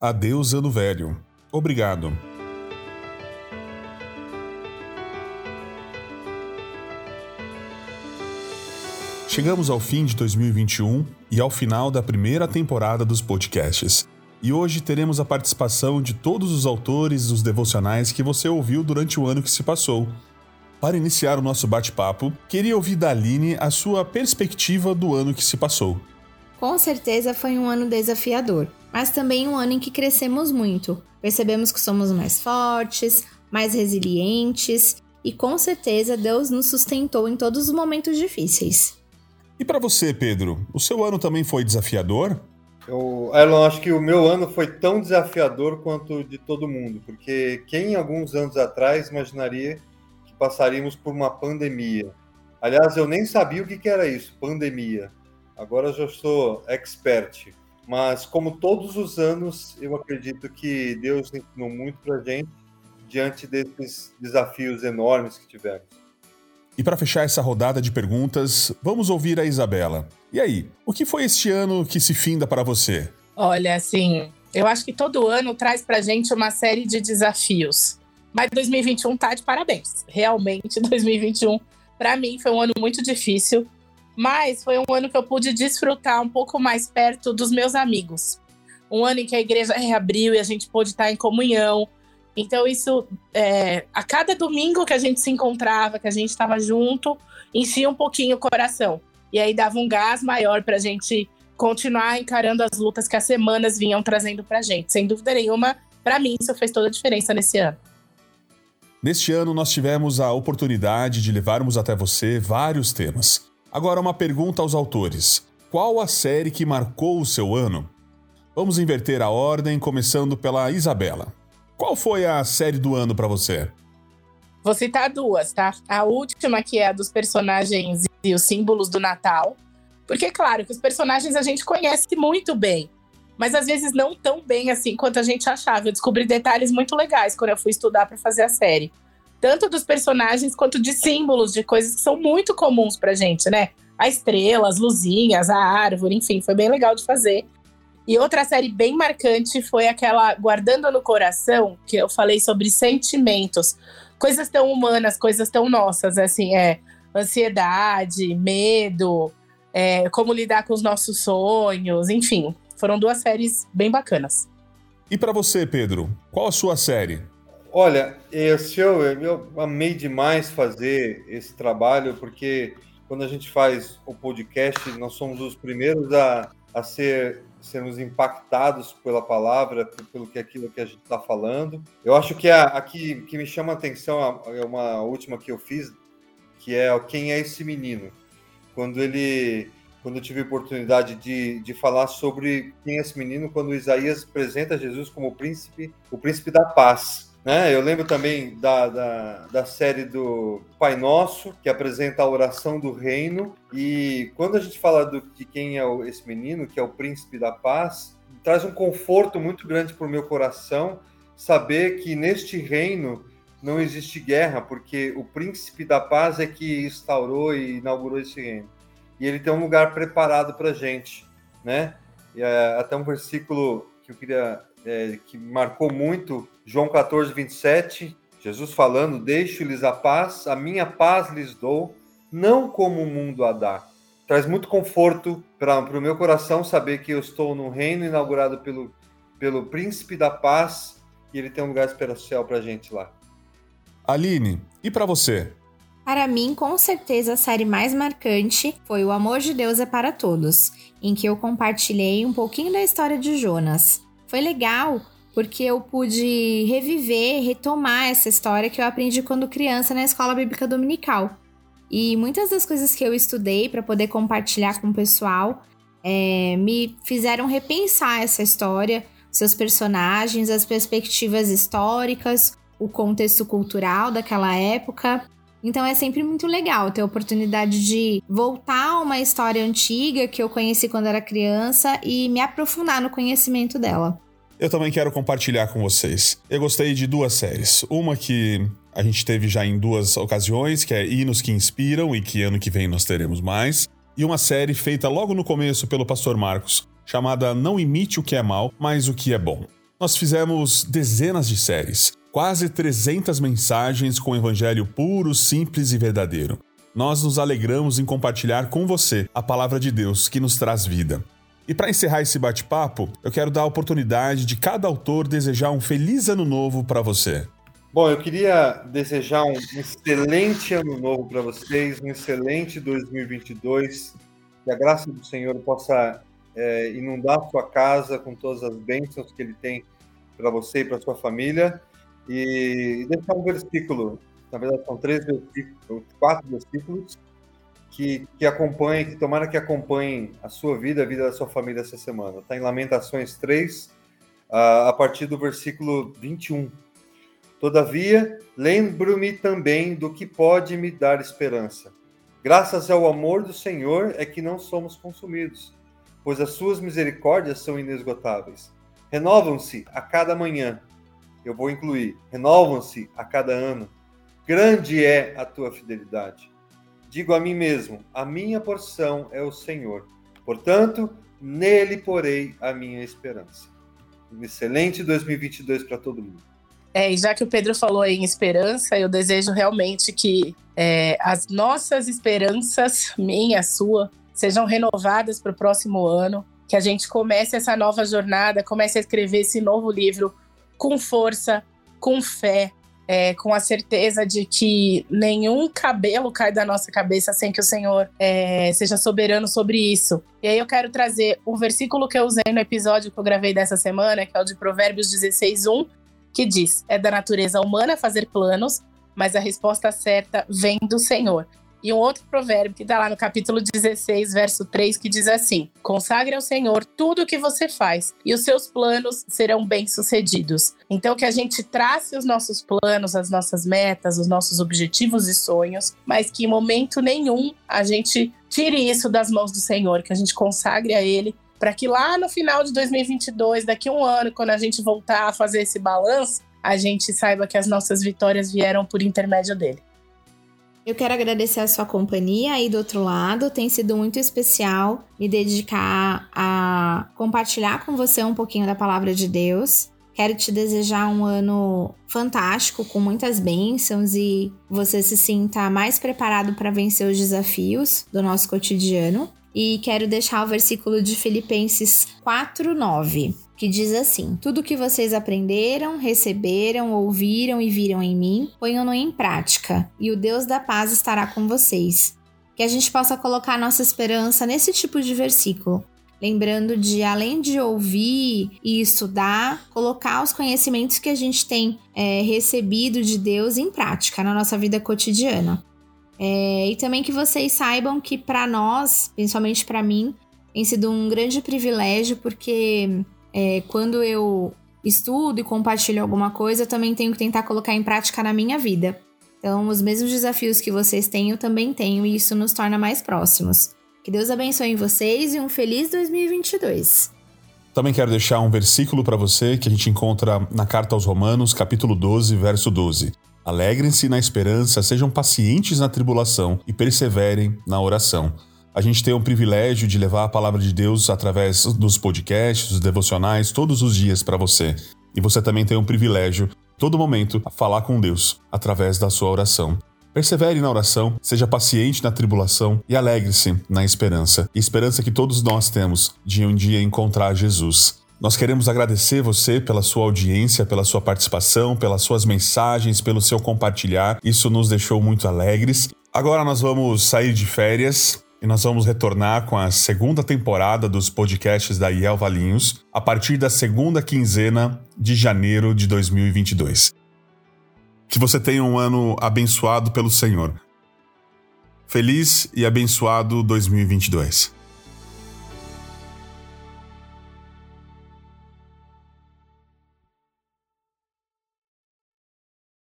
Adeus, ano velho. Obrigado. Chegamos ao fim de 2021 e ao final da primeira temporada dos podcasts. E hoje teremos a participação de todos os autores dos devocionais que você ouviu durante o ano que se passou. Para iniciar o nosso bate-papo, queria ouvir da Aline a sua perspectiva do ano que se passou. Com certeza foi um ano desafiador, mas também um ano em que crescemos muito. Percebemos que somos mais fortes, mais resilientes e com certeza Deus nos sustentou em todos os momentos difíceis. E para você, Pedro, o seu ano também foi desafiador? Eu, Elon, acho que o meu ano foi tão desafiador quanto o de todo mundo, porque quem alguns anos atrás imaginaria que passaríamos por uma pandemia? Aliás, eu nem sabia o que era isso, pandemia. Agora já sou expert. Mas, como todos os anos, eu acredito que Deus ensinou muito para gente diante desses desafios enormes que tivemos. E para fechar essa rodada de perguntas, vamos ouvir a Isabela. E aí, o que foi este ano que se finda para você? Olha, assim, eu acho que todo ano traz pra gente uma série de desafios. Mas 2021 tá de parabéns. Realmente, 2021 para mim foi um ano muito difícil, mas foi um ano que eu pude desfrutar um pouco mais perto dos meus amigos. Um ano em que a igreja reabriu e a gente pôde estar em comunhão, então, isso, é, a cada domingo que a gente se encontrava, que a gente estava junto, enchia um pouquinho o coração. E aí dava um gás maior para a gente continuar encarando as lutas que as semanas vinham trazendo para a gente. Sem dúvida nenhuma, para mim, isso fez toda a diferença nesse ano. Neste ano, nós tivemos a oportunidade de levarmos até você vários temas. Agora, uma pergunta aos autores: qual a série que marcou o seu ano? Vamos inverter a ordem, começando pela Isabela. Qual foi a série do ano para você? Vou citar duas, tá? A última, que é a dos personagens e os símbolos do Natal. Porque, claro, que os personagens a gente conhece muito bem, mas às vezes não tão bem assim quanto a gente achava. Eu descobri detalhes muito legais quando eu fui estudar para fazer a série. Tanto dos personagens quanto de símbolos, de coisas que são muito comuns pra gente, né? A estrela, as luzinhas, a árvore, enfim, foi bem legal de fazer. E outra série bem marcante foi aquela Guardando no Coração, que eu falei sobre sentimentos, coisas tão humanas, coisas tão nossas, assim, é ansiedade, medo, é, como lidar com os nossos sonhos, enfim, foram duas séries bem bacanas. E para você, Pedro, qual a sua série? Olha, eu, eu amei demais fazer esse trabalho, porque quando a gente faz o podcast, nós somos os primeiros a, a ser sermos impactados pela palavra, pelo que aquilo que a gente está falando. Eu acho que a que, que me chama a atenção é uma última que eu fiz, que é quem é esse menino. Quando ele, quando eu tive a oportunidade de, de falar sobre quem é esse menino, quando Isaías apresenta Jesus como o príncipe, o príncipe da paz. Né? Eu lembro também da, da, da, série do Pai Nosso, que apresenta a oração do reino. E quando a gente fala do, de quem é esse menino, que é o príncipe da paz, traz um conforto muito grande para o meu coração saber que neste reino não existe guerra, porque o príncipe da paz é que instaurou e inaugurou esse reino. E ele tem um lugar preparado para a gente. Né? E, é, até um versículo que eu queria é, que marcou muito, João 14, 27, Jesus falando: Deixo-lhes a paz, a minha paz lhes dou, não como o mundo a dá. Traz muito conforto para o meu coração saber que eu estou no reino inaugurado pelo, pelo príncipe da paz e ele tem um lugar especial para a gente lá. Aline, e para você? Para mim, com certeza, a série mais marcante foi O Amor de Deus é para Todos, em que eu compartilhei um pouquinho da história de Jonas. Foi legal porque eu pude reviver, retomar essa história que eu aprendi quando criança na escola bíblica dominical. E muitas das coisas que eu estudei para poder compartilhar com o pessoal é, me fizeram repensar essa história, seus personagens, as perspectivas históricas, o contexto cultural daquela época. Então é sempre muito legal ter a oportunidade de voltar a uma história antiga que eu conheci quando era criança e me aprofundar no conhecimento dela. Eu também quero compartilhar com vocês. Eu gostei de duas séries. Uma que a gente teve já em duas ocasiões, que é Hinos que Inspiram e que ano que vem nós teremos mais. E uma série feita logo no começo pelo pastor Marcos, chamada Não Imite o que é mal, mas o que é bom. Nós fizemos dezenas de séries, quase 300 mensagens com o evangelho puro, simples e verdadeiro. Nós nos alegramos em compartilhar com você a palavra de Deus que nos traz vida. E para encerrar esse bate-papo, eu quero dar a oportunidade de cada autor desejar um feliz ano novo para você. Bom, eu queria desejar um excelente ano novo para vocês, um excelente 2022. Que a graça do Senhor possa é, inundar a sua casa com todas as bênçãos que Ele tem para você e para sua família. E deixar um versículo, na verdade são três versículos, quatro versículos, que, que acompanhem, que tomara que acompanhem a sua vida, a vida da sua família essa semana. Está em Lamentações 3, a partir do versículo 21. Todavia, lembro-me também do que pode me dar esperança. Graças ao amor do Senhor é que não somos consumidos, pois as suas misericórdias são inesgotáveis. Renovam-se a cada manhã. Eu vou incluir, renovam-se a cada ano. Grande é a tua fidelidade. Digo a mim mesmo: a minha porção é o Senhor. Portanto, nele porei a minha esperança. Um excelente 2022 para todo mundo. É, e já que o Pedro falou em esperança, eu desejo realmente que é, as nossas esperanças, minha, sua, sejam renovadas para o próximo ano, que a gente comece essa nova jornada, comece a escrever esse novo livro com força, com fé, é, com a certeza de que nenhum cabelo cai da nossa cabeça sem que o Senhor é, seja soberano sobre isso. E aí eu quero trazer um versículo que eu usei no episódio que eu gravei dessa semana, que é o de Provérbios 16, 1, que diz: É da natureza humana fazer planos, mas a resposta certa vem do Senhor. E um outro provérbio que está lá no capítulo 16, verso 3, que diz assim: Consagre ao Senhor tudo o que você faz, e os seus planos serão bem-sucedidos. Então, que a gente trace os nossos planos, as nossas metas, os nossos objetivos e sonhos, mas que em momento nenhum a gente tire isso das mãos do Senhor, que a gente consagre a Ele, para que lá no final de 2022, daqui a um ano, quando a gente voltar a fazer esse balanço, a gente saiba que as nossas vitórias vieram por intermédio dele. Eu quero agradecer a sua companhia aí do outro lado. Tem sido muito especial me dedicar a compartilhar com você um pouquinho da palavra de Deus. Quero te desejar um ano fantástico, com muitas bênçãos e você se sinta mais preparado para vencer os desafios do nosso cotidiano. E quero deixar o versículo de Filipenses 4:9 que diz assim: Tudo que vocês aprenderam, receberam, ouviram e viram em mim, ponham-no em prática, e o Deus da paz estará com vocês. Que a gente possa colocar nossa esperança nesse tipo de versículo. Lembrando de, além de ouvir e estudar, colocar os conhecimentos que a gente tem é, recebido de Deus em prática na nossa vida cotidiana. É, e também que vocês saibam que, para nós, principalmente para mim, tem sido um grande privilégio, porque é, quando eu estudo e compartilho alguma coisa, eu também tenho que tentar colocar em prática na minha vida. Então, os mesmos desafios que vocês têm, eu também tenho, e isso nos torna mais próximos. Que Deus abençoe vocês e um feliz 2022. Também quero deixar um versículo para você que a gente encontra na carta aos Romanos, capítulo 12, verso 12. Alegrem-se na esperança, sejam pacientes na tribulação e perseverem na oração. A gente tem o privilégio de levar a palavra de Deus através dos podcasts, dos devocionais, todos os dias para você. E você também tem o privilégio, todo momento, a falar com Deus através da sua oração. Persevere na oração, seja paciente na tribulação e alegre-se na esperança. Esperança que todos nós temos de um dia encontrar Jesus. Nós queremos agradecer você pela sua audiência, pela sua participação, pelas suas mensagens, pelo seu compartilhar. Isso nos deixou muito alegres. Agora nós vamos sair de férias e nós vamos retornar com a segunda temporada dos podcasts da IEL Valinhos a partir da segunda quinzena de janeiro de 2022. Que você tenha um ano abençoado pelo Senhor. Feliz e abençoado 2022.